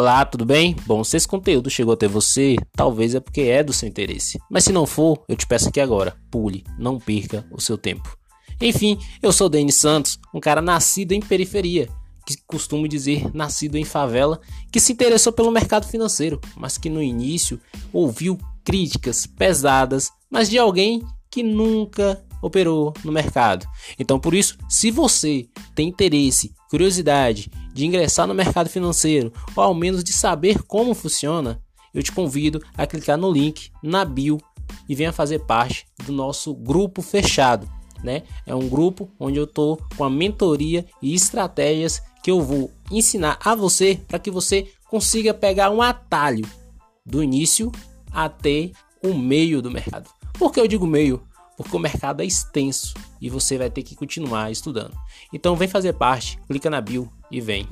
Olá, tudo bem? Bom, se esse conteúdo chegou até você, talvez é porque é do seu interesse. Mas se não for, eu te peço aqui agora, pule, não perca o seu tempo. Enfim, eu sou Denis Santos, um cara nascido em periferia, que costumo dizer nascido em favela, que se interessou pelo mercado financeiro, mas que no início ouviu críticas pesadas, mas de alguém que nunca operou no mercado. Então, por isso, se você tem interesse, curiosidade de ingressar no mercado financeiro ou ao menos de saber como funciona, eu te convido a clicar no link na bio e venha fazer parte do nosso grupo fechado. Né? É um grupo onde eu estou com a mentoria e estratégias que eu vou ensinar a você para que você consiga pegar um atalho do início até o meio do mercado. Por que eu digo meio? porque o mercado é extenso e você vai ter que continuar estudando. Então vem fazer parte, clica na bio e vem.